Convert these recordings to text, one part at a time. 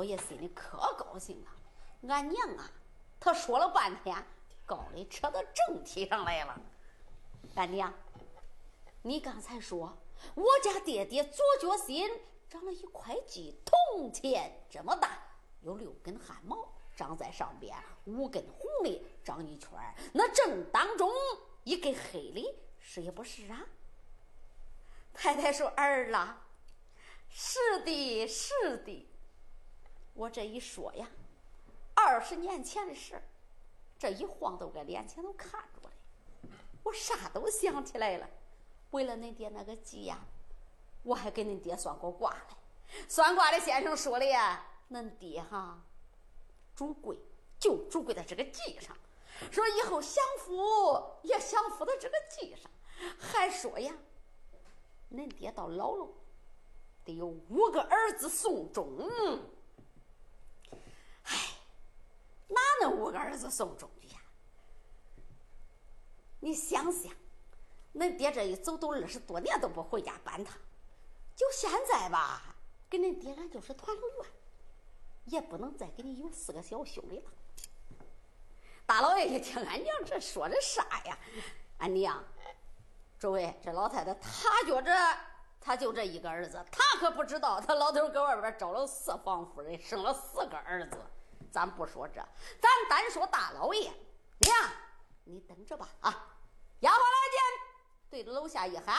老爷心里可高兴了俺娘啊，他说了半天，高的扯到正题上来了。俺娘，你刚才说我家爹爹左脚心长了一块鸡，铜钱这么大，有六根汗毛长在上边，五根红的长一圈那正当中一根黑的，是也不是啊？太太说：“儿啊，是的，是的。”我这一说呀。二十年前的事，这一晃都搁眼前都看着了，我啥都想起来了。为了恁爹那个鸡呀，我还给恁爹算过卦嘞。算卦的先生说的呀，恁爹哈主贵，就主贵在这个鸡上，说以后享福也享福在这个鸡上，还说呀，恁爹到老了得有五个儿子送终。哪能五个儿子送终去呀？你想想，恁爹这一走都二十多年都不回家搬他，就现在吧，跟恁爹俺就是团了圆，也不能再给你有四个小兄弟了。大老爷一听俺娘这说的啥呀？俺娘，诸位，这老太太她觉着她就这一个儿子，她可不知道，她老头搁外边招了四房夫人，生了四个儿子。咱不说这，咱单说大老爷娘，你等着吧啊！丫鬟来见，对着楼下一喊，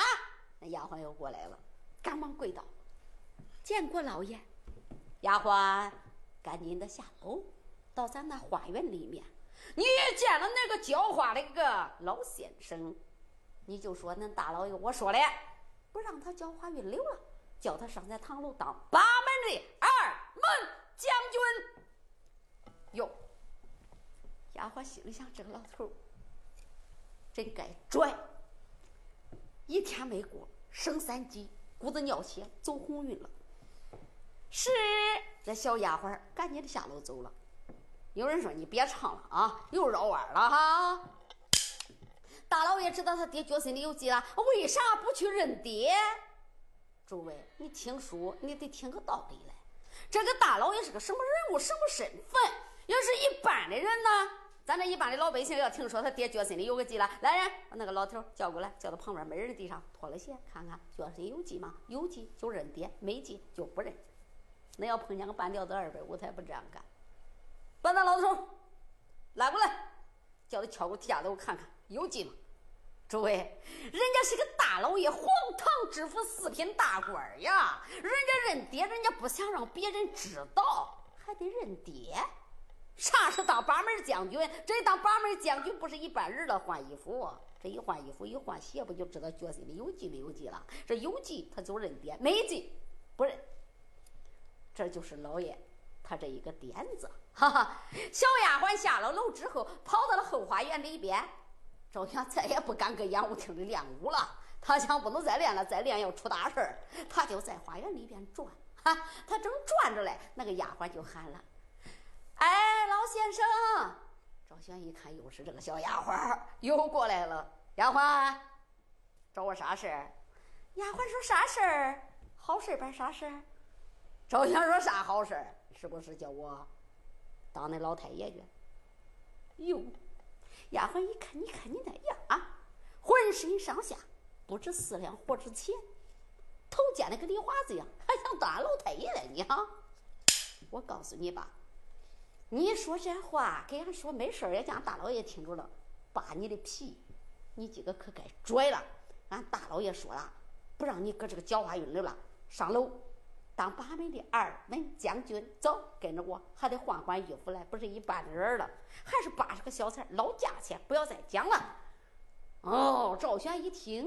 那丫鬟又过来了，赶忙跪倒，见过老爷。丫鬟赶紧的下楼，到咱那花园里面，你见了那个浇花的个老先生，你就说恁大老爷我说的，不让他浇花运流了，叫他上咱堂楼当八门的二门将军。哟，丫鬟心里想：这个老头真该拽。一天没过，升三级，骨子尿血，走红运了。是，这小丫鬟赶紧的下楼走了。有人说：“你别唱了啊，又绕弯了哈。”大老爷知道他爹脚心里有鸡了，为啥不去认爹？诸位，你听书，你得听个道理来。这个大老爷是个什么人物，什么身份？要是一般的人呢，咱这一般的老百姓要听说他爹脚心里有个鸡了，来人把那个老头叫过来，叫到旁边没人的地上脱了鞋看看脚心有鸡吗？有鸡就认爹，没鸡就不认。那要碰见个半吊子二百五，他也不这样干。把那老头拉过来，叫他敲鼓下子我看看有鸡吗？诸位，人家是个大老爷，皇堂知府四品大官呀，人家认爹，人家不想让别人知道，还得认爹。啥是当八门将军？这当八门将军不是一般人了。换衣服，这一换衣服一换鞋，不就知道脚心里有记没有记了？这有记他就认爹，没记不认。这就是老爷他这一个点子。哈哈，小丫鬟下了楼之后，跑到了后花园里边。赵阳再也不敢搁演武厅里练武了，他想不能再练了，再练要出大事儿。他就在花园里边转，哈，他正转着嘞，那个丫鬟就喊了。哎，老先生，赵轩一看，又是这个小丫鬟又过来了。丫鬟，找我啥事儿？丫鬟说啥事儿？好事儿办啥事儿？赵轩说啥好事儿？是不是叫我当那老太爷去？哟，丫鬟一看，你看你那样啊，浑身上下不值四两活值钱，头尖的跟梨花子一样，还想当俺老太爷呢？你哈，我告诉你吧。你说这话给俺说没事儿，也叫俺大老爷听着了，扒你的皮，你今个可该拽了。俺大老爷说了，不让你搁这个教化院里了，上楼当把门的二门将军。走，跟着我，还得换换衣服来，不是一般的人了，还是八十个小菜，老价钱，不要再讲了。哦，赵玄一听，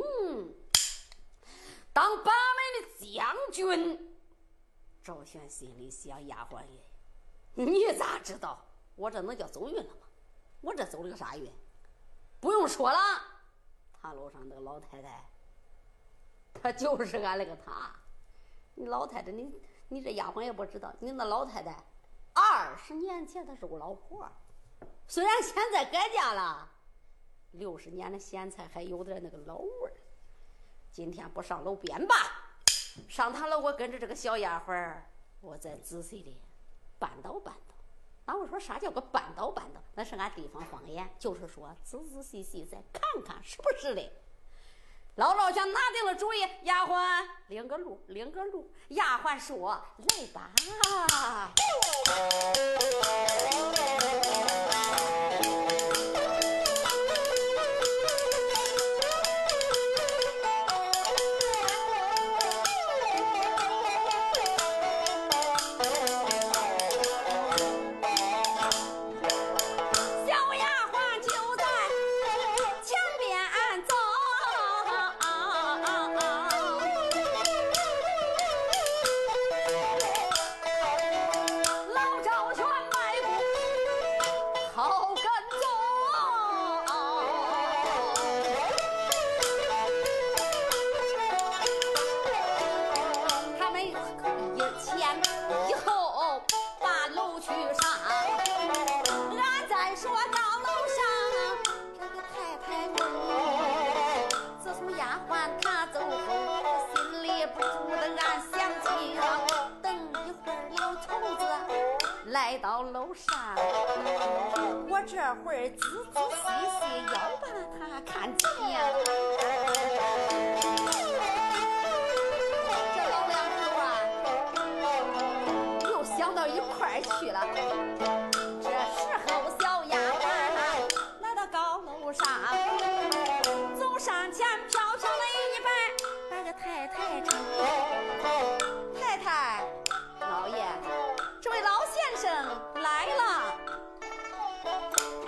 当八门的将军。赵玄心里想：丫鬟爷，你咋知道我这能叫走运了吗？我这走了个啥运？不用说了，塔楼上那个老太太，她就是俺那个她。你老太太，你你这丫鬟也不知道，你那老太太二十年前她是我老婆，虽然现在改嫁了，六十年的咸菜还有点那个老味儿。今天不上楼编吧？上堂了，我跟着这个小丫鬟我再仔细的扳倒扳倒。那我说啥叫个扳倒扳倒？那是俺地方方言，就是说仔仔细细再看看是不是的。老老想拿定了主意，丫鬟领个路，领个路。丫鬟说：“来吧。”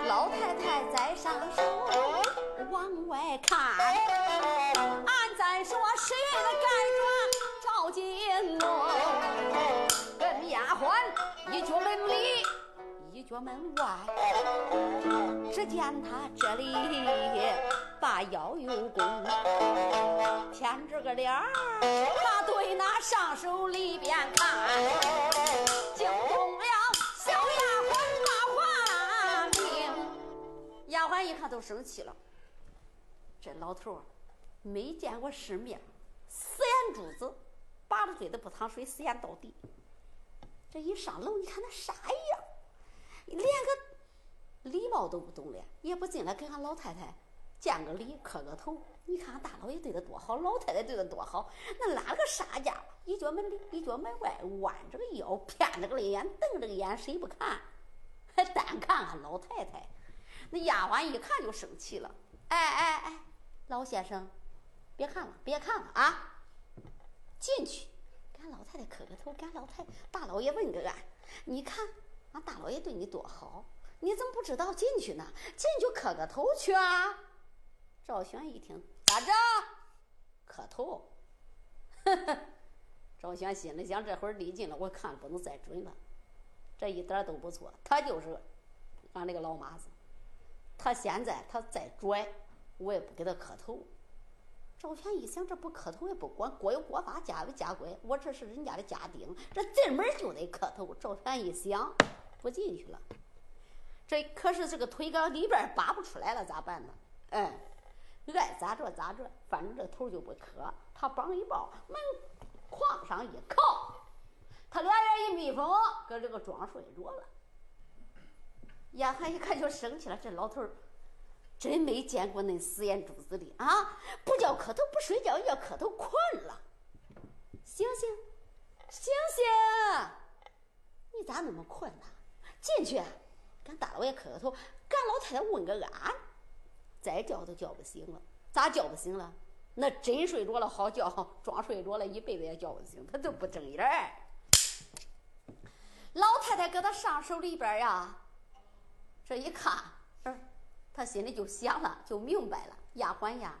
老太太在上首往外看，俺在说十月的盖庄照金銮，跟丫鬟一脚门里一脚门外。只见他这里把腰又弓，偏着个脸儿，他对那上首里边看。丫鬟一看都生气了，这老头儿没见过世面，死眼珠子，拔着嘴的不淌水，死眼到底。这一上楼，你看那啥样？连个礼貌都不懂了，也不进来给俺老太太见个礼、磕个头。你看俺大老爷对他多好，老太太对他多好。那拉个啥家伙？一脚门里，一脚门外，弯着个腰，偏着个脸，瞪着个眼，谁不看？还单看俺老太太。那丫鬟一看就生气了。哎哎哎，老先生，别看了，别看了啊！进去，给俺老太太磕个头，给俺老太大老爷问个安。你看。俺大老爷对你多好，你怎么不知道进去呢？进去磕个头去啊！赵玄一听，咋着？磕头？呵呵。赵玄心里想：这会儿离近了，我看不能再准了。这一点都不错，他就是俺那个老妈子。他现在他再拽，我也不给他磕头。赵全一想，这不磕头也不管，国有国法，家有家规，我这是人家的家丁，这进门就得磕头。赵全一想。不进去了，这可是这个腿搁里边拔不出来了，咋办呢？哎，爱咋着咋着，反正这头就不磕。他绑一抱，门框上一靠，他俩人一密封，搁这个装睡着了。丫鬟一看就生气了，这老头儿真没见过那死眼珠子的啊！不叫磕头不睡觉，叫磕头困了。醒醒，醒醒！你咋那么困呢？进去，跟大老爷磕个头，跟老太太问个安，再叫都叫不醒了。咋叫不醒了？那真睡着了好觉，装睡着了一辈子也叫不醒，他就不睁眼儿。老太太搁他上手里边呀，这一看，他心里就想了，就明白了。丫鬟呀，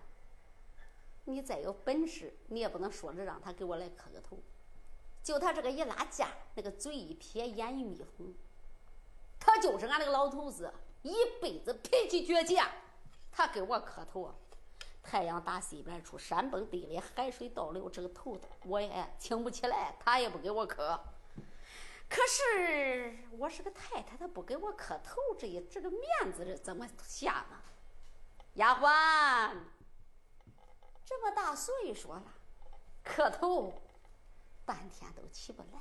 你再有本事，你也不能说着让他给我来磕个头。就他这个一拉架，那个嘴一撇，眼一眯红，他就是俺那个老头子，一辈子脾气倔强，他给我磕头！太阳打西边出，山崩地裂，海水倒流，这个头我也挺不起来，他也不给我磕。可是我是个太太，他不给我磕头，这一这个面子是怎么下呢？丫鬟，这么大岁数了，磕头半天都起不来。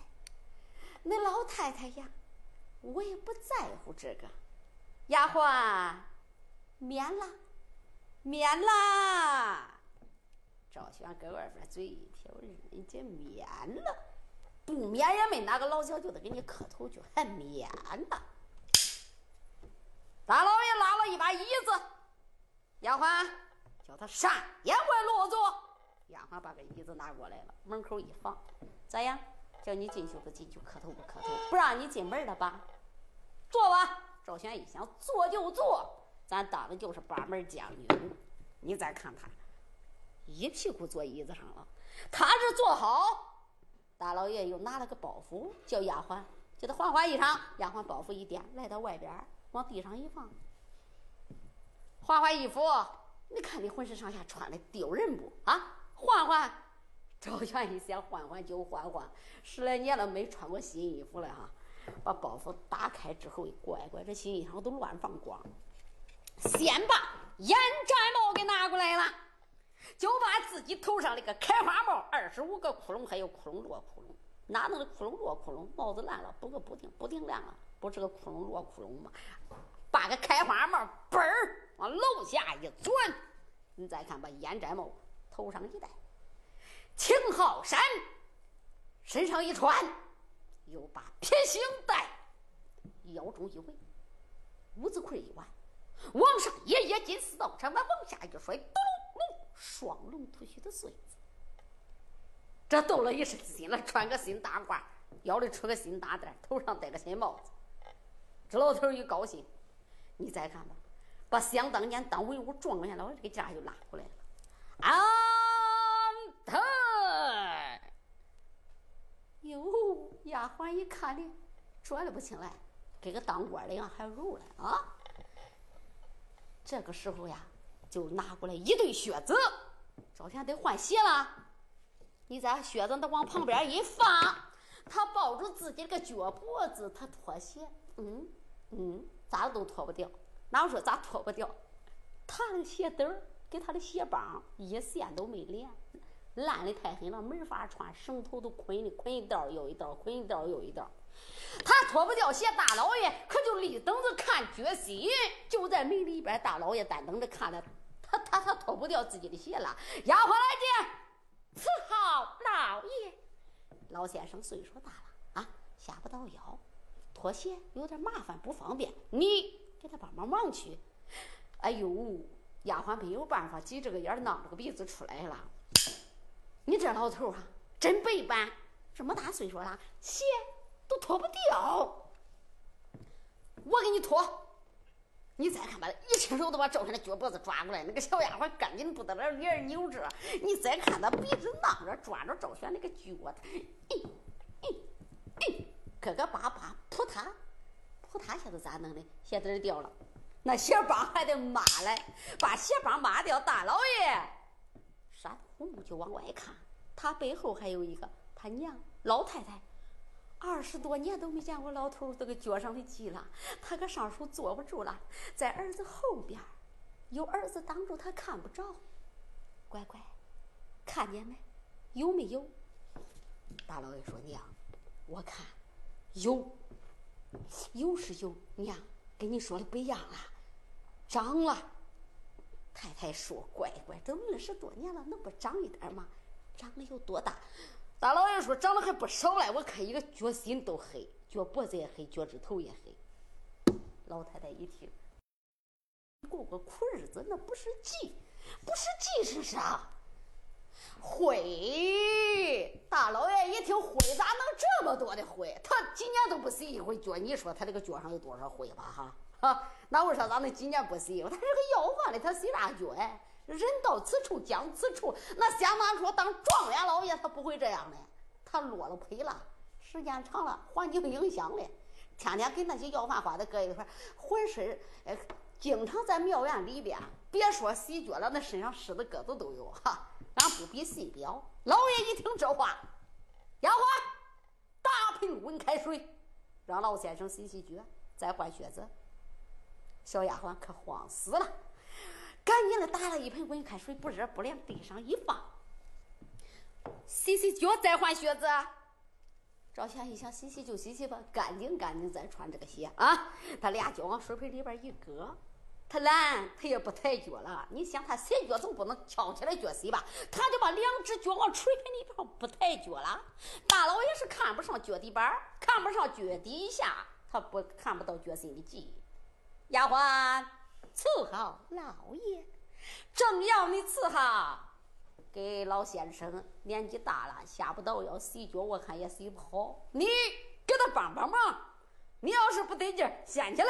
那老太太呀，我也不在乎这个。丫鬟，免了，免了。赵轩搁外边嘴一撇，人家免了。不免也没哪个老小就得给你磕头去，还免呢？大老爷拉了一把椅子，丫鬟叫他上宴会落座。丫鬟把个椅子拿过来了，门口一放，咋样？叫你进去不进去？磕头不磕头？不让你进门了吧？坐吧。赵轩一想，坐就坐，咱当的就是八门将军。你再看他，一屁股坐椅子上了，他这坐好。大老爷又拿了个包袱，叫丫鬟叫他换换衣裳。丫鬟包袱一掂，来到外边，往地上一放，换换衣服。你看你浑身上下穿的丢人不啊？换换。赵全一想，换换就换换，十来年了没穿过新衣服了哈。把包袱打开之后，乖乖，这新衣裳都乱放光。先把烟毡帽给拿过来了。就把自己头上那个开花帽，二十五个窟窿，还有窟窿落窟窿，哪能的窟窿落窟窿？帽子烂了，补个补丁，补丁烂了，不是个窟窿落窟窿吗？把个开花帽嘣儿往楼下一钻，你再看把烟毡帽头上一戴，青号衫身上一穿，又把撇星带腰中一围，五子盔一挽，往上一掖金丝刀长，往下一摔，咚。双龙吐须的穗子，这动了一身心了，穿个新大褂，腰里出个新大带，头上戴个新帽子。这老头一高兴，你再看吧，把想当年当文武状元了，这个架就拉回来了。安泰，哟，丫鬟一看呢，转的不轻来，跟个当官的样，还揉了啊。这个时候呀。就拿过来一对靴子，赵全得换鞋了。你在靴子那往旁边一放，他抱住自己这个脚脖子，他脱鞋，嗯嗯，咋都脱不掉。哪我说咋脱不掉？他的鞋底儿跟他的鞋帮一线都没连，烂的太狠了，没法穿，绳头都捆的，捆一道又一道，捆一道又一道。他脱不掉鞋，大老爷可就立等着看决心，就在门里边，大老爷单等着看了。他脱不掉自己的鞋了，丫鬟来见，伺候老爷。老先生岁数大了啊，下不到腰，脱鞋有点麻烦不方便，你给他帮帮忙去。哎呦，丫鬟没有办法，挤着个眼，囔着个鼻子出来了。你这老头啊，真背板，这么大岁数了，鞋都脱不掉，我给你脱。你再看吧，一伸手都把赵全的脚脖子抓过来，那个小丫鬟赶紧不得了，脸扭着。你再看他鼻子囔着，抓着赵全那个脚，哎哎哎，磕磕巴巴，扑他扑嗒，下子咋弄的？鞋底掉了，那鞋帮还得抹来，把鞋帮抹掉。大老爷，山虎目就往外看，他背后还有一个他娘老太太。二十多年都没见过老头这个脚上的鸡了，他搁上手坐不住了，在儿子后边，有儿子挡住他看不着。乖乖，看见没？有没有？大老爷说：“娘，我看有，有是有。娘跟你说的不一样了，长了。”太太说：“乖乖，都二十多年了，能不长一点吗？长得有多大？”大老爷说：“长得还不少嘞，我看一个脚心都黑，脚脖子也黑，脚趾头也黑。老太太一听，过个苦日子，那不是急，不是急是啥？灰，大老爷一听灰咋能这么多的灰？他几年都不洗一回脚，你说他这个脚上有多少灰吧？哈，哈，那为啥咱们今年不洗？他是个要饭的，他洗啥脚哎？人到此处讲此处，那相当于说当状元老爷他不会这样的，他落了胚了，时间长了环境影响了，天天跟那些要饭花的搁一块，浑身呃经常在庙院里边，别说洗脚了，那身上湿的疙瘩都有哈。俺不比细表，老爷一听这话，丫鬟打盆温开水，让老先生洗洗脚，再换靴子。小丫鬟可慌死了，赶紧的打了一盆温开水，不热不凉，地上一放，洗洗脚，再换靴子。赵钱一想，洗洗就洗洗吧，干净干净再穿这个鞋啊。他俩脚往水盆里边一搁。他懒，他也不抬脚了。你想，他洗脚总不能翘起来脚洗吧？他就把两只脚往水盆里边不抬脚了。大老爷是看不上脚底板，看不上脚底下，他不看不到脚心的记忆。丫鬟伺候老爷，正要你伺候，给老先生年纪大了，下不到要洗脚，我看也洗不好。你给他帮帮忙。你要是不得劲，掀起来。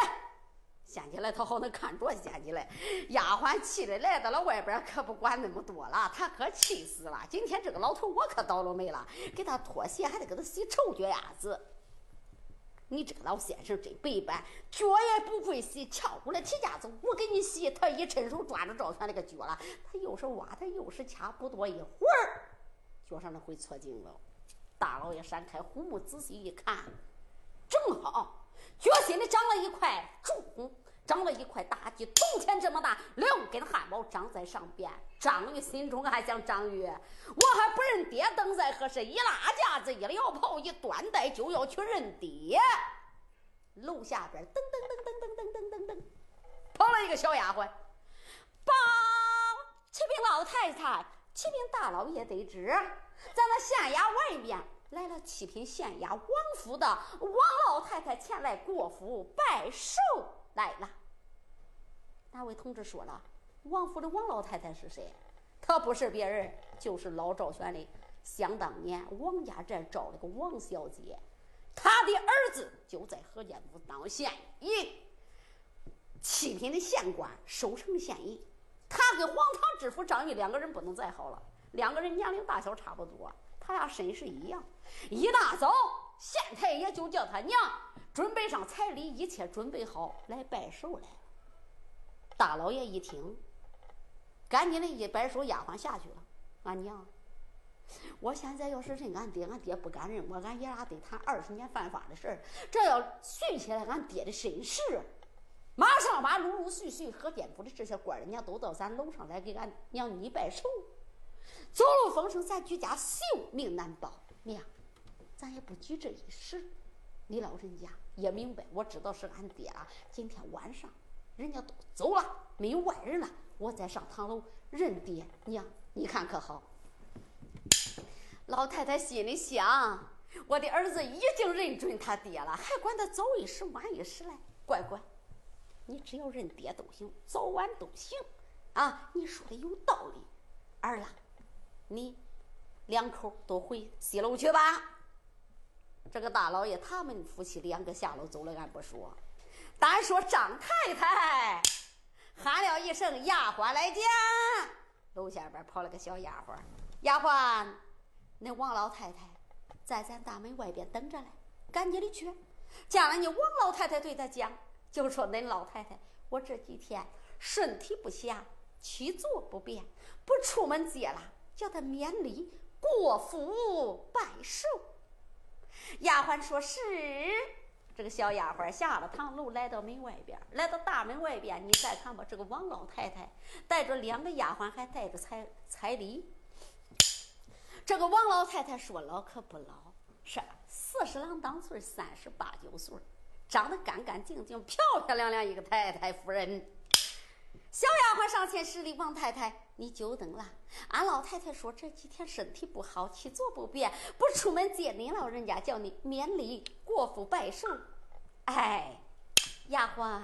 掀起来，他好能看着掀起来。丫鬟气的来到了外边，可不管那么多了，他可气死了。今天这个老头，我可倒了霉了，给他脱鞋，还得给他洗臭脚丫子。你这个老先生真白板，脚也不会洗，翘过来提架子，我给你洗。他一伸手抓住赵全那个脚了，他又是挖，他又是掐，不多一会儿，脚上的灰搓净了。大老爷闪开虎目，仔细一看，正好。脚心里长了一块肿，长了一块大鸡，冬天这么大，六根汗毛长在上边。张玉心中还想：张玉，我还不认爹，等在何时？一拉架子，一撩袍，一端带就要去认爹。楼下边噔噔噔噔噔噔噔噔噔，跑了一个小丫鬟，报启禀老太太，启禀大老爷得知，在那县衙外边。来了七品县衙王府的王老太太前来过府拜寿来了。哪位同志说了？王府的王老太太是谁？她不是别人，就是老赵选的。想当年王家寨招了个王小姐，她的儿子就在河间府当县尹，七品的县官，守城县尹。他跟黄堂知府张玉两个人不能再好了，两个人年龄大小差不多。他俩身世一样，一大早，县太爷就叫他娘准备上彩礼，一切准备好来拜寿来了。大老爷一听，赶紧的一摆手，丫鬟下去了。俺娘，我现在要是认俺爹，俺爹不敢认我，俺爷俩得谈二十年犯法的事儿。这要续起来俺爹的身世，马上把陆陆续续河间府的这些官人家都到咱楼上来给俺娘你拜寿。走漏风声，咱居家性命难保。娘，咱也不急这一时。你老人家也明白，我知道是俺爹了。今天晚上人家都走了，没有外人了，我再上堂楼认爹娘，你看可好？老太太心里想：我的儿子已经认准他爹了，还管他早一时晚一时来？乖乖，你只要认爹都行，早晚都行。啊，你说的有道理，儿郎。你两口都回西楼去吧。这个大老爷他们夫妻两个下楼走了，俺不说，单说张太太喊了一声：“丫鬟来见。”楼下边跑了个小丫鬟，丫鬟，那王老太太在咱大门外边等着嘞，赶紧的去。见了你王老太太，对他讲，就说恁老太太，我这几天身体不暇，起坐不便，不出门接了。叫他免礼过府拜寿。丫鬟说是。这个小丫鬟下了堂楼，来到门外边，来到大门外边，你再看吧，这个王老太太带着两个丫鬟，还带着彩彩礼。这个王老太太说老可不老，是四十郎当岁，三十八九岁，长得干干净净，漂漂亮亮一个太太夫人。小丫鬟上前施礼：“王太太，你久等了。俺老太太说这几天身体不好，起坐不便，不出门接您老人家，叫你免礼过府拜寿。哎，丫鬟，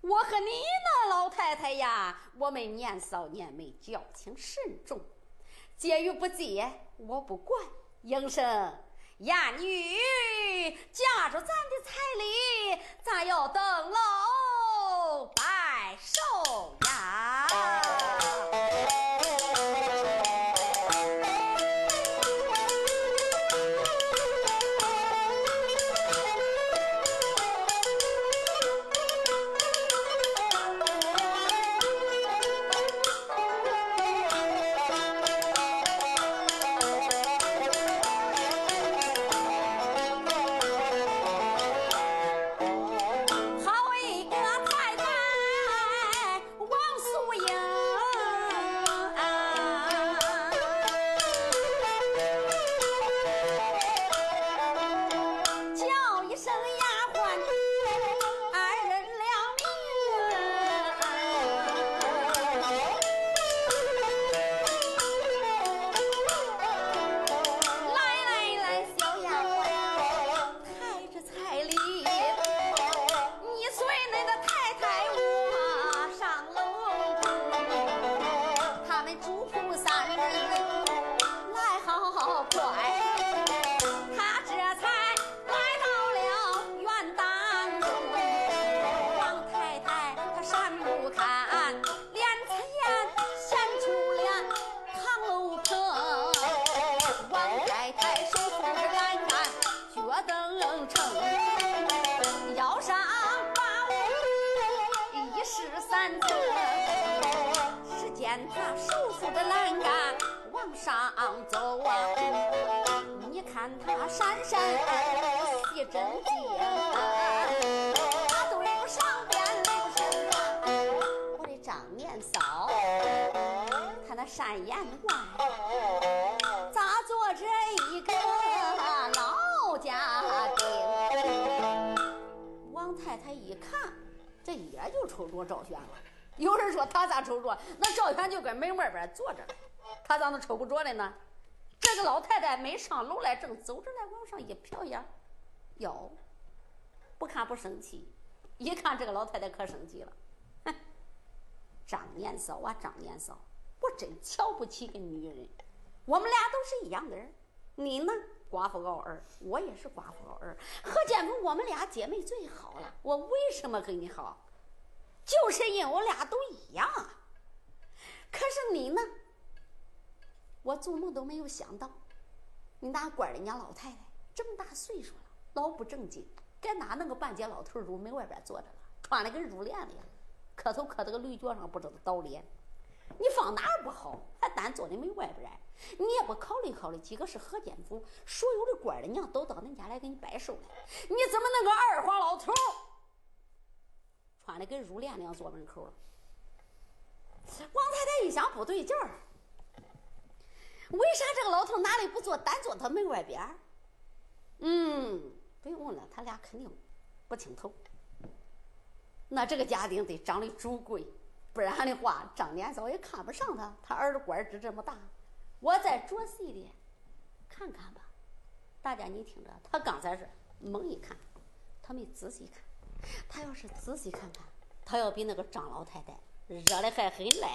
我和你那老太太呀，我们年少年美，交情甚重。接与不接，我不管。应声，丫女夹着咱的彩礼，咱要登楼拜寿只见他手扶着栏杆往上走啊，你看他闪闪细针眼，他都上边露身了。我的张面嫂，他那善眼光，咋做着一个老家庭？王太太一看，这眼就瞅着赵玄了。有人说他咋抽不着的呢，这个老太太没上楼来，正走着来，往上一瞟眼，哟，不看不生气，一看这个老太太可生气了，哼，张年嫂啊，张年嫂，我真瞧不起个女人，我们俩都是一样的人，你呢，寡妇熬儿，我也是寡妇熬儿，何建峰，我们俩姐妹最好了，我为什么跟你好？就是因为我俩都一样啊，可是你呢？我做梦都没有想到，你那官人家老太太这么大岁数了，老不正经，该哪弄个半截老头入门外边坐着了，穿的跟入殓的，磕头磕到个驴脚上，不知道倒脸。你放哪儿不好，还单坐在门外边你也不考虑考虑，几个是何建府，所有的官人娘都到恁家来给你拜寿来，你怎么弄个二花老头，穿的跟入殓那样坐门口了？王太太一想不对劲儿。为啥这个老头哪里不坐，单坐他门外边嗯，不用问了，他俩肯定不清头。那这个家丁得长得主贵，不然的话，张年嫂也看不上他。他儿子官职这么大，我再着细的看看吧。大家你听着，他刚才是猛一看，他没仔细看。他要是仔细看看，他要比那个张老太太热的还很嘞。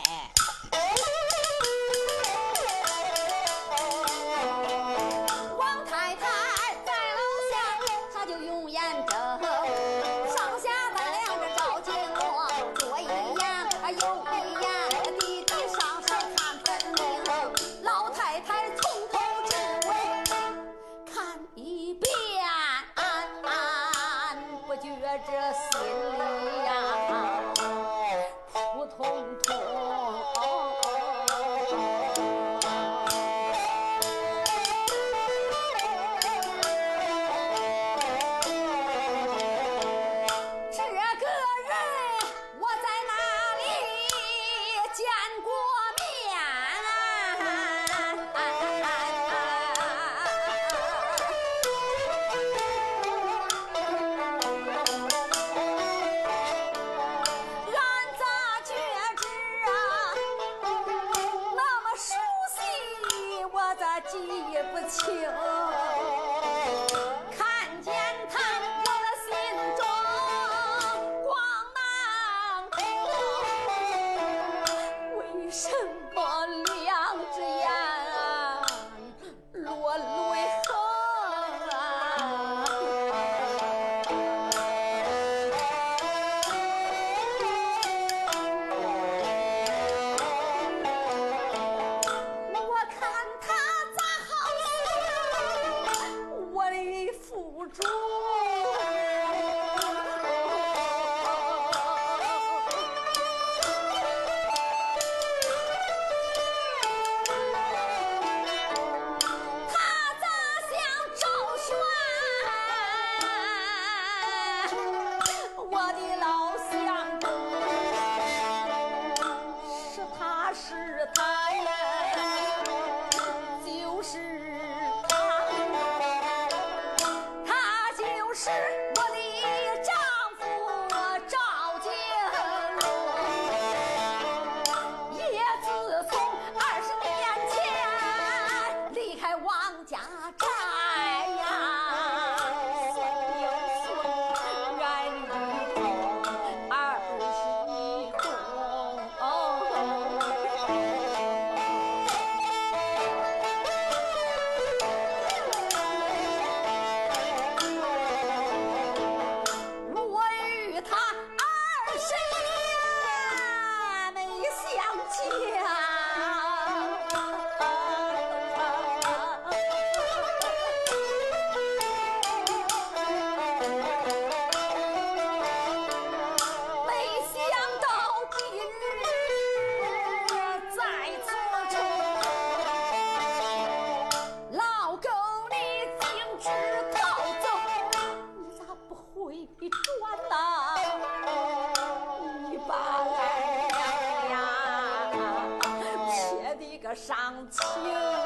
上青。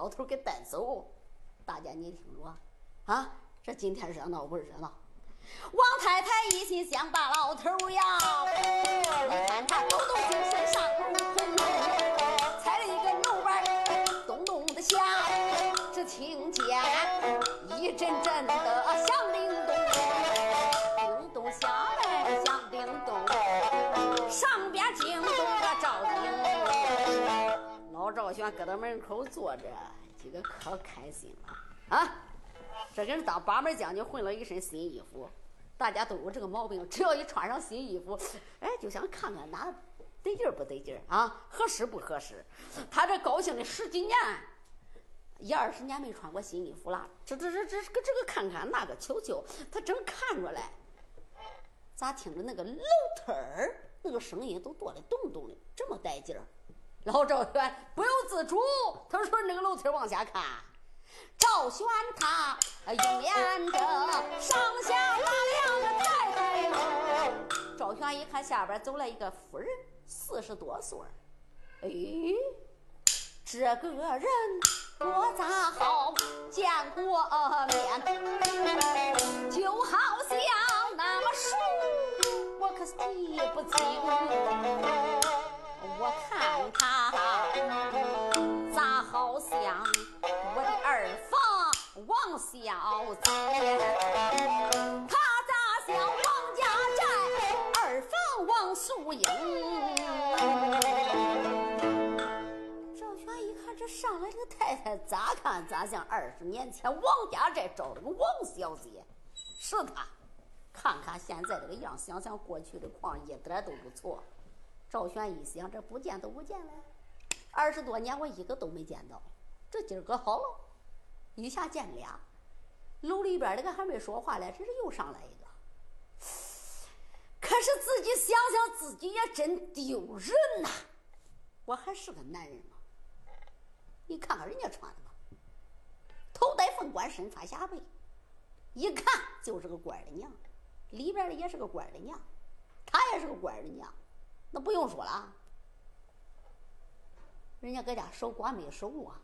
老头给带走，大家你听着，啊，这今天热闹不热闹？王太太一心想把老头搁到门口坐着。今个可开心了啊！这跟当八门将军混了一身新衣服，大家都有这个毛病，只要一穿上新衣服，哎，就想看看哪得劲儿不得劲儿啊，合适不合适。他这高兴的十几年，一二十年没穿过新衣服了，这这这这个这个看看那个瞧瞧，他正看着嘞，咋听着那个楼梯儿那个声音都多的咚咚的，这么带劲儿？老赵轩不由自主，他说：“那个楼梯往下看，赵轩他用眼着上下打量个太太。赵轩一看下边走来一个妇人，四十多岁哎，这个人我咋好见过面？就好像那么熟，我可记不清。”我看他咋好像我的二房王小姐？他咋像王家寨二房王素英？赵全一看这上来这个太太，咋看咋像二十年前王家寨招的个王小姐，是他。看看现在这个样，想想过去的况，一点都不错。赵玄一想，这不见都不见了，二十多年我一个都没见到，这今儿个好了，一下见俩。楼里边那个还没说话嘞，这是又上来一个。可是自己想想，自己也真丢人呐！我还是个男人吗？你看看人家穿的吧，头戴凤冠，身穿霞帔，一看就是个官的娘，里边的也是个官的娘，他也是个官的娘。那不用说了，人家搁家守寡没守啊，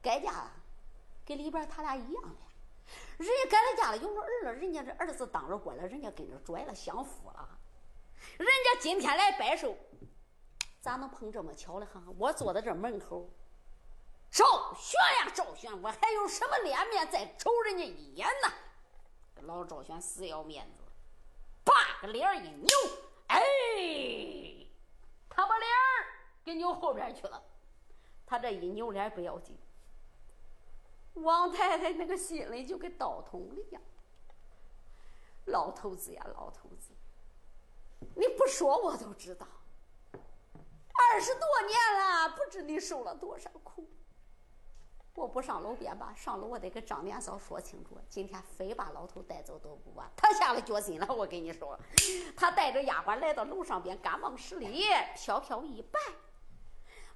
改嫁了，跟里边他俩一样的。人家改了嫁了，有了儿了，人家这儿子当着官了，人家跟着拽了享福了。人家今天来拜寿，咋能碰这么巧了哈？我坐在这门口，赵玄呀，赵玄，我还有什么脸面再瞅人家一眼呢？老赵玄死要面子，把个脸一扭。哎，他把脸儿给扭后边去了。他这一扭脸不要紧，王太太那个心里就跟刀捅了一样。老头子呀，老头子，你不说我都知道。二十多年了，不知你受了多少苦。我不上楼边吧，上楼我得跟张年嫂说清楚。今天非把老头带走都不完。他下了决心了，我跟你说，他带着丫鬟来到楼上边，赶忙施礼，飘飘一拜：“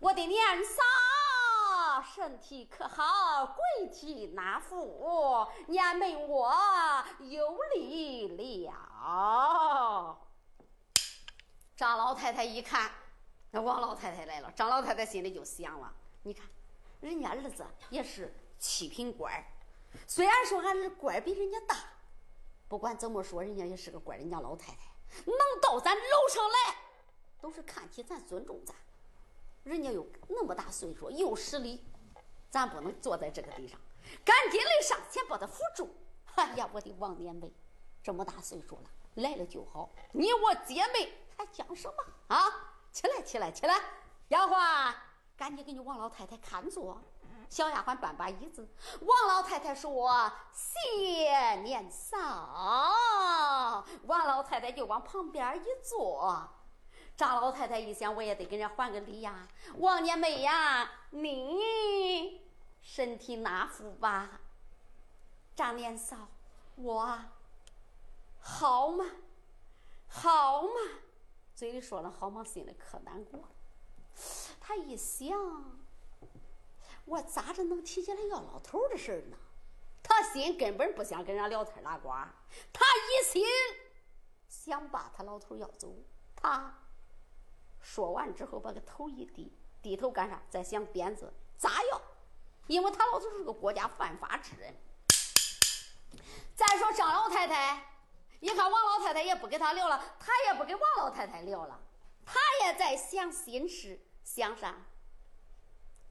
我的年嫂，身体可好？贵体哪副？年没我有礼了。”张老太太一看，那王老太太来了，张老太太心里就想了：“你看。”人家儿子也是七品官儿虽然说俺的官比人家大，不管怎么说，人家也是个官人家老太太，能到咱楼上来，都是看起咱尊重咱。人家又那么大岁数，有实力，咱不能坐在这个地上，赶紧的上前把他扶住。哎呀，我的王年妹，这么大岁数了，来了就好。你我姐妹还讲什么啊？起来，起来，起来！丫鬟，赶紧给你王老太太看座。小丫鬟搬把椅子。王老太太说：“谢年嫂。”王老太太就往旁边一坐。张老太太一想，我也得给人家还个礼呀。王年梅呀，你身体哪副吧？张年嫂，我好吗？好吗？嘴里说了好吗？心里可难过。他一想，我咋着能提起来要老头的事儿呢？他心根本不想跟人家聊天拉呱，他一心想把他老头要走。他说完之后，把个头一低，低头干啥？在想鞭子咋要？因为他老头是个国家犯法之人。再说张老太太，一看王老太太也不跟他聊了，他也不跟王老太太聊了，他也在想心事，想啥？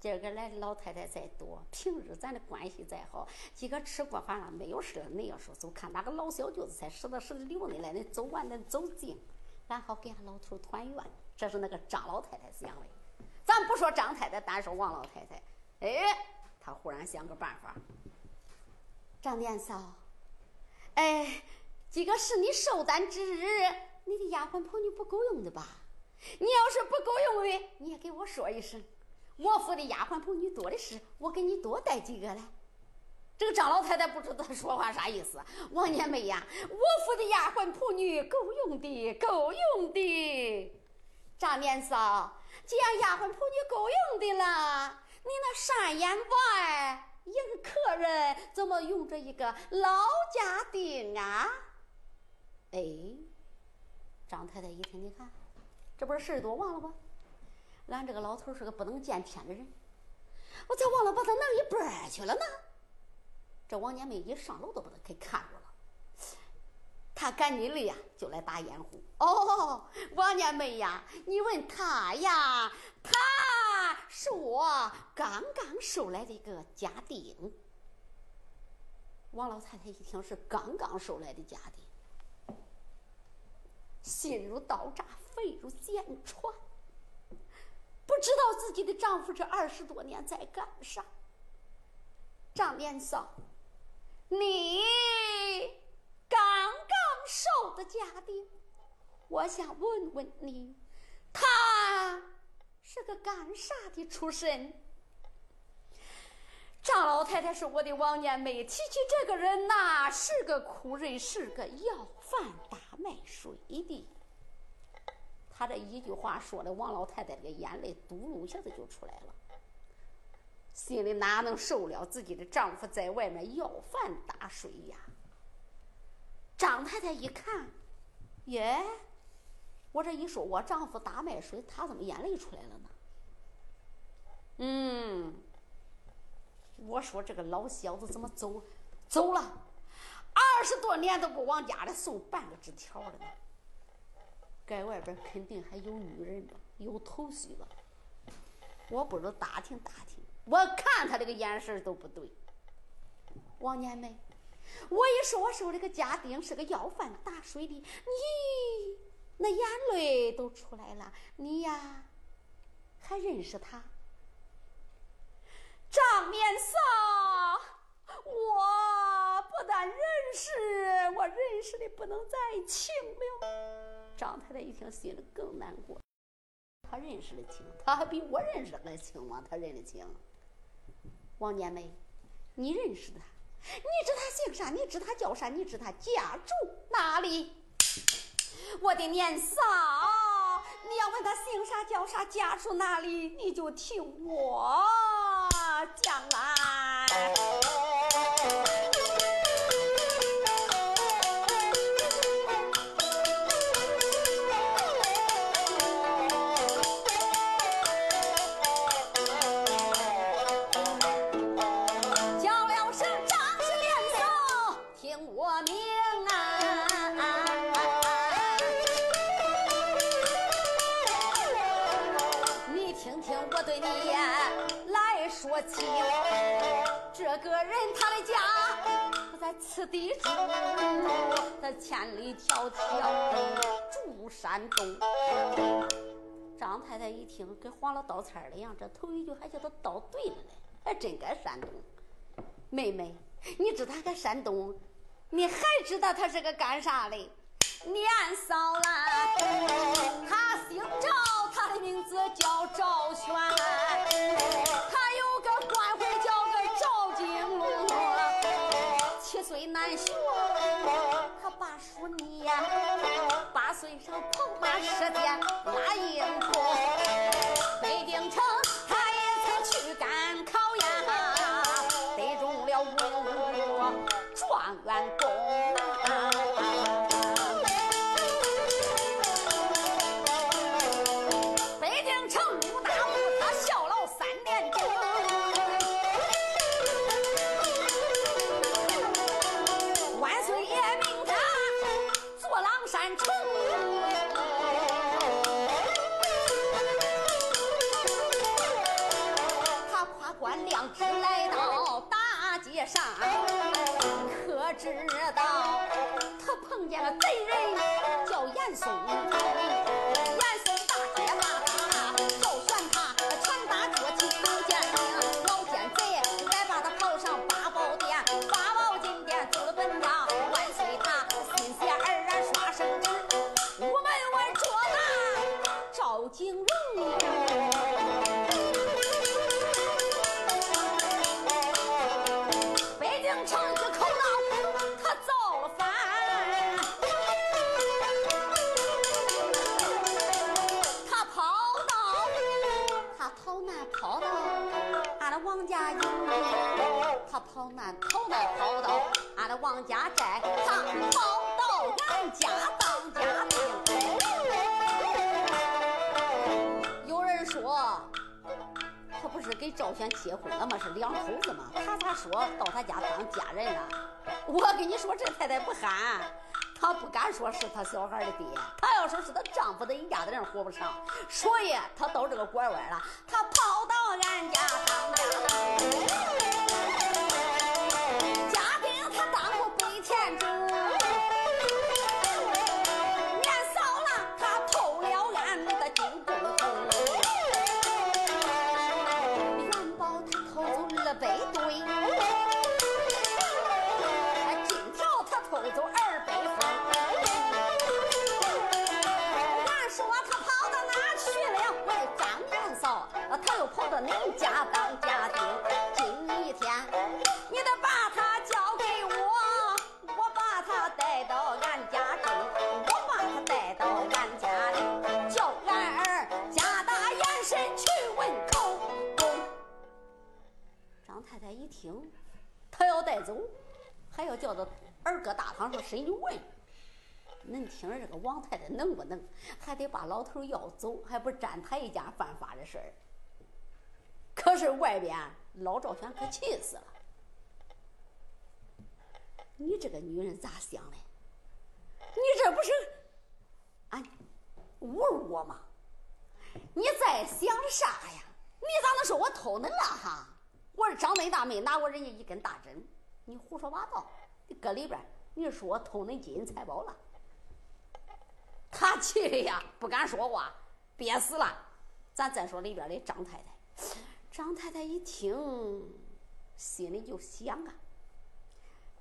今儿个来的老太太再多，平日咱的关系再好，几个吃过饭了，没有事了，恁要说走，看哪个老小舅子才实的实的留你来，恁走完恁走近，俺好给俺老头团圆。这是那个张老太太想的，咱不说张太太，单说王老太太，哎，她忽然想个办法，张年嫂。哎，今个是你寿诞之日，你的丫鬟婆女不够用的吧？你要是不够用的，你也给我说一声。我府的丫鬟仆女多的是，我给你多带几个来。这个张老太太不知道她说话啥意思。王年梅呀，我府的丫鬟仆女够用的，够用的。张年嫂，既然丫鬟仆女够用的了，你那山眼外。一个客人怎么用着一个老家丁啊？哎，张太太一听，你看，这不是事儿多忘了吗？俺这个老头是个不能见天的人，我才忘了把他弄一半去了呢。这王年梅一上楼都把他给看住了，他赶紧的呀，就来打掩护。哦，王年梅呀，你问他呀，他。是我刚刚收来的一个家丁。王老太太一听是刚刚收来的家丁，心如刀扎，泪如剑穿，不知道自己的丈夫这二十多年在干啥。张连嫂，你刚刚收的家丁，我想问问你，他。是个干啥的出身？张老太太是：“我的王年妹，提起这个人呐，是个苦人，是个要饭打卖水的。”他这一句话说的，王老太太这个眼泪嘟噜一下子就出来了，心里哪能受了自己的丈夫在外面要饭打水呀？张太太一看，耶。我这一说，我丈夫打卖水，他怎么眼泪出来了呢？嗯，我说这个老小子怎么走走了？二十多年都不往家里送半个纸条了呢？在外边肯定还有女人吧，有头绪吧。我不如打听打听。我看他这个眼神都不对。王年梅，我一说我收这个家丁，是个要饭打水的，你。那眼泪都出来了，你呀，还认识他？张面嫂，我不但认识，我认识的不能再亲了。张太太一听，心里更难过。他认识的清，他还比我认识的还亲吗？他认得清。王年梅，你认识他？你知他姓啥？你知他叫啥？你知他家住哪里？我的年嫂，你要问他姓啥叫啥家住哪里，你就听我讲来。这个人他的家不在此地住，他千里迢迢住山东。张太太一听，跟黄了倒菜儿一样，这头一句还叫他倒对了呢，还真该山东。妹妹，你知道他搁山东，你还知道他是个干啥的？年少了，他姓赵，他的名字叫赵玄，岁难学，他把书念，八岁上跑马射箭拉鹰扑，北京城他也曾去赶考呀，得中了文武状元他跑南跑到俺的王家寨，他跑到俺家当家丁。有人说，他不是给赵轩结婚了吗？是两口子吗？他咋说到他家当家人了？我跟你说，这太太不憨。他不敢说是他小孩的爹，他要说是他丈夫的一家子人活不长，所以他到这个拐弯了，他跑到俺家当家丁。骗主，年嫂啦，他偷了俺的金公公，元宝他偷走二百堆，金条他偷走二百份。俺说他跑到哪去了？喂，张年嫂，啊，他又跑到哪家？听，他要带走，还要叫他儿搁大堂上审理问。恁听着这个王太太能不能？还得把老头要走，还不沾他一家犯法的事儿。可是外边老赵全可气死了！你这个女人咋想的？你这不是啊侮辱我吗？你在想啥呀？你咋能说我偷恁了哈？我是张恁大没拿过人家一根大针，你胡说八道！你搁里边你说我偷恁金银财宝了？他气的呀，不敢说话，憋死了。咱再说里边的张太太。张太太一听，心里就想啊，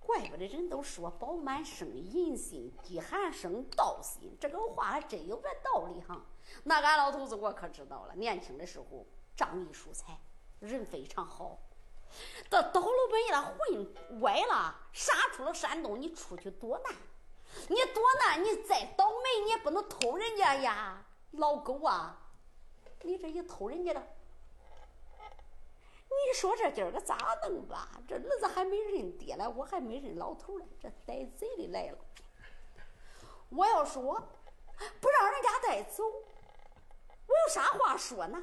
怪不得人都说饱满生淫心，饥寒生盗心，这个话还真有点道理哈。那俺老头子我可知道了，年轻的时候仗义疏财，人非常好。这倒了霉了，混歪了，杀出了山东，你出去多难！你多难，你再倒霉，你也不能偷人家呀，老狗啊！你这一偷人家的。你说这今儿个咋弄吧？这儿子还没认爹了，我还没认老头呢。这逮贼的来了！我要说不让人家带走，我有啥话说呢？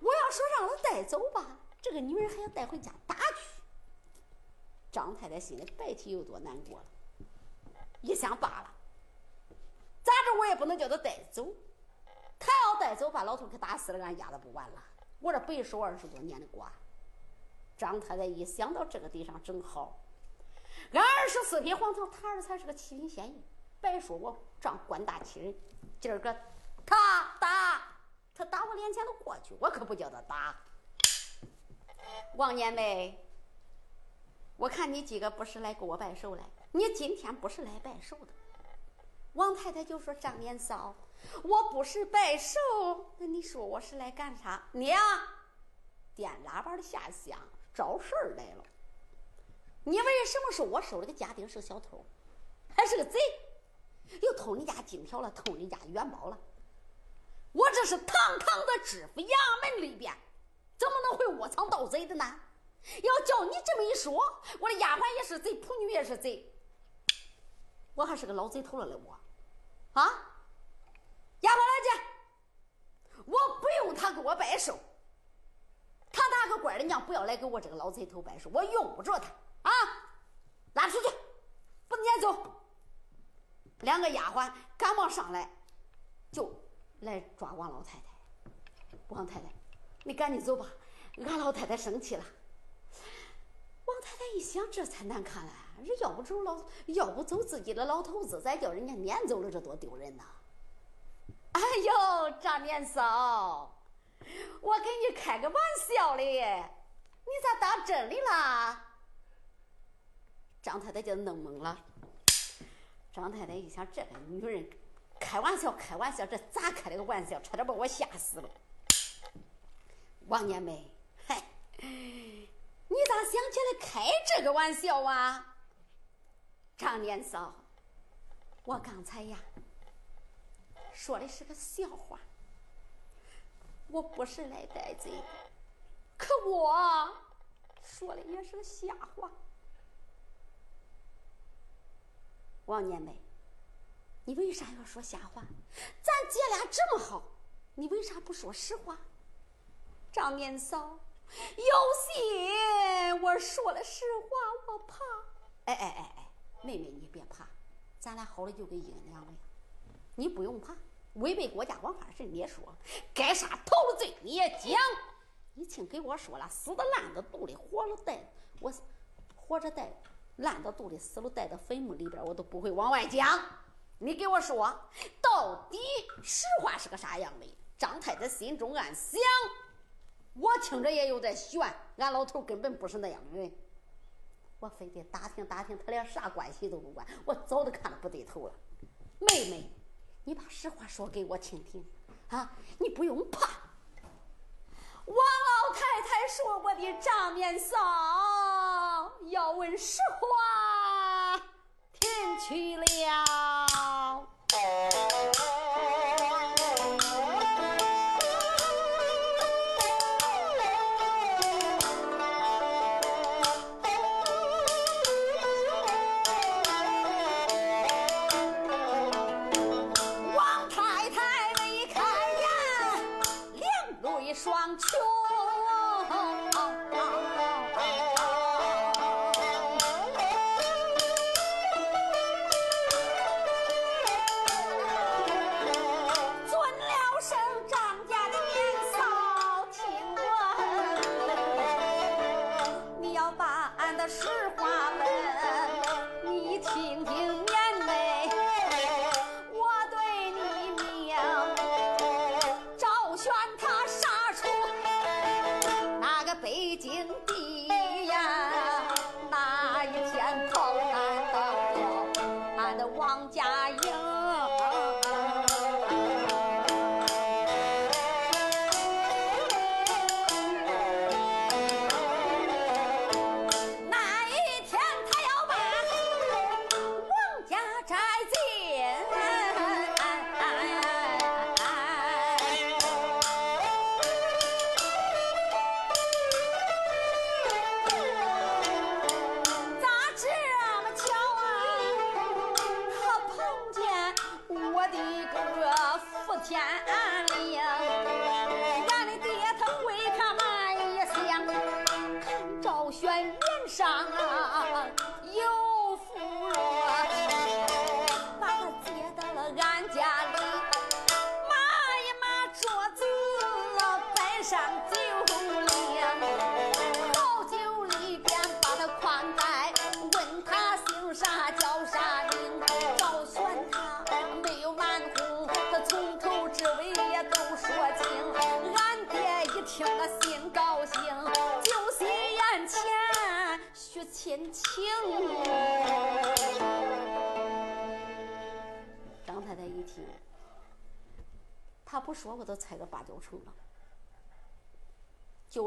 我要说让他带走吧，这个女人还要带回家打去。张太太心里白提有多难过了，一想罢了，咋着我也不能叫他带走。他要带走，把老头给打死了，俺丫的不完了。我这白守二十多年的瓜，张太太一想到这个地方正好，俺二十四匹黄草，他儿才是个七品县尉。别说我仗官大欺人，今儿个他打他打我脸前都过去，我可不叫他打。王年梅，我看你几个不是来给我拜寿来，你今天不是来拜寿的。王太太就说：“张年嫂，我不是拜寿，那你说我是来干啥？你呀，点喇叭的下乡找事儿来了。你为什么说我收了个家丁是个小偷，还是个贼？又偷你家金条了，偷你家元宝了？我这是堂堂的知府衙门里边，怎么能会窝藏盗贼的呢？要叫你这么一说，我的丫鬟也是贼，仆女也是贼，我还是个老贼头了嘞，我。”啊，丫鬟来见，我不用他给我拜寿，他那个官的娘不要来给我这个老贼头拜寿，我用不着他啊！拉出去，不撵走。两个丫鬟赶忙上来，就来抓王老太太。王太太，你赶紧走吧，俺老太太生气了。王太太一想，这才难看了。人要不走老，要不走自己的老头子，再叫人家撵走了，这多丢人呐！哎呦，张年嫂，我给你开个玩笑嘞，你咋当真的啦？张太太就弄懵了。张太太一想，这个女人开玩笑，开玩笑，这咋开了个玩笑？差点把我吓死了。王年梅，嗨，你咋想起来开这个玩笑啊？张年嫂，我刚才呀说的是个笑话，我不是来戴罪，可我说的也是个瞎话。王年梅，你为啥要说瞎话？咱姐俩这么好，你为啥不说实话？张年嫂，有心我说了实话，我怕。哎哎哎哎！妹妹，你别怕，咱俩好了就跟阴凉了呀。你不用怕，违背国家王法的事你也说，该杀头罪你也讲。你听给我说了，死的烂的肚里，活了带我活着带烂到肚里，死了带到坟墓里边，我都不会往外讲。你给我说，到底实话是个啥样的？张太太心中暗想，我听着也有点悬，俺老头根本不是那样的人。我非得打听打听，他俩啥关系都不管，我早都看得不对头了。妹妹，你把实话说给我听听啊！你不用怕。王老太太说：“我的账面嫂要问实话，听去了。”的王家英。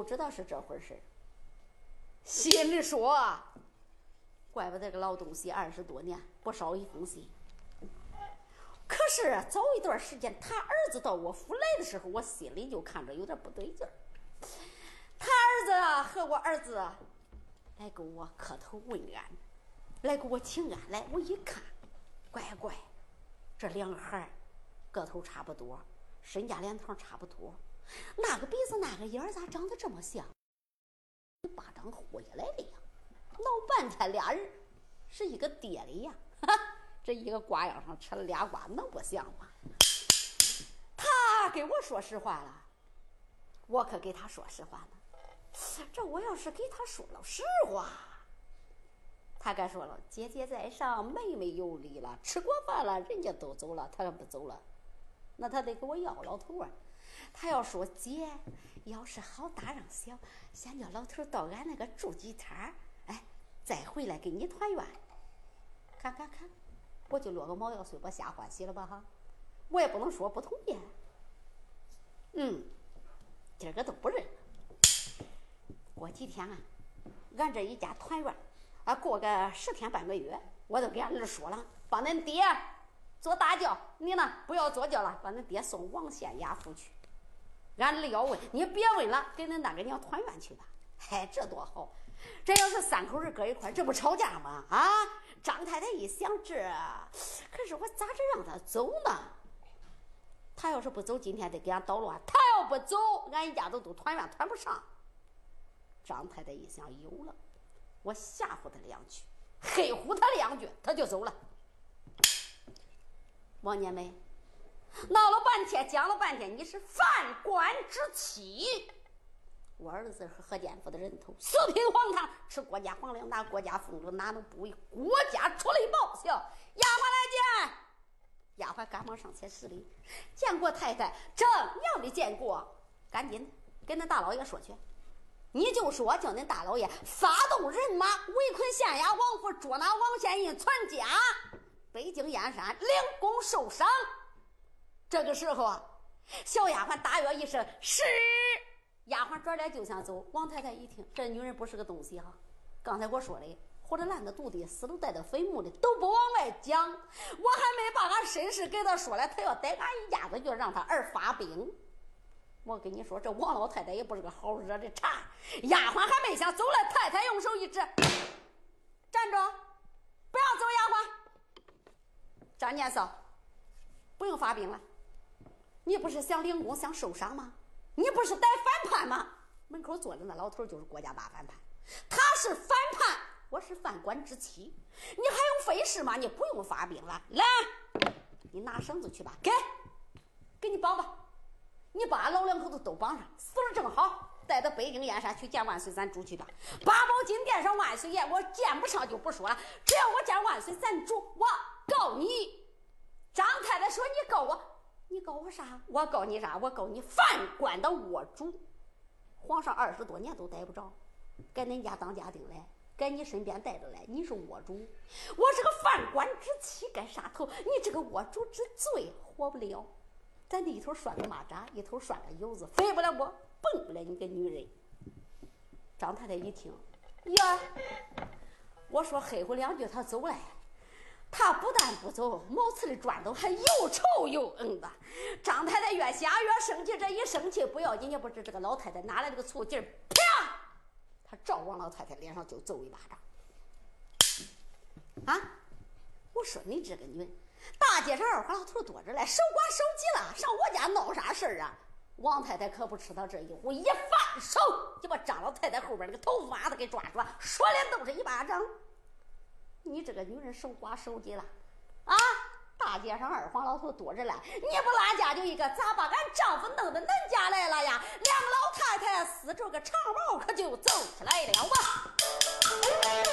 知道是这回事心里说，怪不得这个老东西二十多年不捎一封信。可是早一段时间，他儿子到我府来的时候，我心里就看着有点不对劲儿。他儿子和我儿子来给我磕头问安，来给我请安。来，我一看，乖乖，这两个孩儿个头差不多，身家脸堂差不多，那个鼻子那个眼儿咋长得这么像？一巴掌呼下来的呀！闹半天俩人是一个爹的呀！哈。这一个瓜秧上吃了俩瓜，能不像吗？他给我说实话了，我可给他说实话呢。这我要是给他说了实话，他该说了：“姐姐在上，妹妹有礼了。吃过饭了，人家都走了，他可不走了。那他得给我要老头啊。他要说姐，要是好大让小，先叫老头到俺那个住几天哎，再回来跟你团圆。看看看。”我就落个毛药水，把瞎欢喜了吧哈！我也不能说不同意。嗯，今儿个都不认。过几天啊，俺这一家团圆，啊，过个十天半个月，我都给俺儿说了，帮恁爹坐大轿，你呢不要坐轿了，把恁爹送王县衙府去。俺儿要问，你别问了，跟恁那个娘团圆去吧。嗨，这多好！这要是三口人搁一块这不吵架吗？啊！张太太一想，这可是我咋着让他走呢？他要是不走，今天得给俺捣乱；他要不走，俺一家子都团圆团不上。张太太一想，有了，我吓唬他两句，黑唬他两句，他就走了。王年梅闹了半天，讲了半天，你是犯官之妻。我儿子是何建福的人头，四品黄堂，吃国家皇粮，拿国家俸禄，哪能不为国家出力报效？丫鬟来见。丫鬟赶忙上前施礼，见过太太，正要的见过，赶紧跟恁大老爷说去。你就说叫恁大老爷发动人马围困县衙王府，捉拿王县印全家，北京燕山领功受赏。这个时候啊，小丫鬟大约一声是。丫鬟转脸就想走，王太太一听，这女人不是个东西哈。刚才我说的，活着烂的肚的，死都带到坟墓的，都不往外讲。我还没把俺身世给他说了，他要逮俺一家子，就让他儿发兵。我跟你说，这王老太太也不是个好惹的茬。丫鬟还没想走了，太太用手一指：“站住，不要走！”丫鬟，张年嫂，不用发兵了。你不是想领功、想受赏吗？你不是逮反叛吗？门口坐的那老头就是国家大反叛，他是反叛，我是犯官之妻，你还用费事吗？你不用发兵了，来，你拿绳子去吧，给，给你绑吧，你把老两口子都绑上，死了正好，带到北京燕山去见万岁咱主去吧。八宝金殿上万岁爷，我见不上就不说了，只要我见万岁咱主，我告你。张太太说你告我。你告我啥？我告你啥？我告你犯官的窝主，皇上二十多年都逮不着，该恁家当家丁来，该你身边带着来。你是窝主，我是个犯官之妻，该杀头。你这个窝主之罪，活不了。咱这一头拴个蚂蚱，一头拴个油子，飞不了我，蹦不了你个女人。张太太一听，呀，我说黑乎两句，他走了。他不但不走，茅厕里转头还又臭又硬的。张太太越想越生气，这一生气不要紧，也不知这个老太太哪来这个醋劲儿，啪！他照王老太太脸上就揍一巴掌。啊！我说你这个女人，大街上二花老头多着嘞，手管手急了，上我家闹啥事儿啊？王太太可不吃他这一壶，一放手就把张老太太后边那个头发子给抓住了，说的都是一巴掌。你这个女人手瓜手急了，啊！大街上二黄老头多着嘞，你不拉家就一个，咋把俺丈夫弄到恁家来了呀？两老太太撕着个长毛，可就走起来了哇！